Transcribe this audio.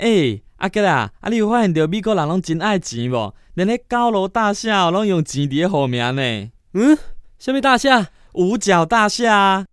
诶，阿吉啊，啊，你有发现着美国人拢真爱钱无？连迄高楼大厦拢用钱伫咧号名呢。嗯，什么大厦？五角大厦。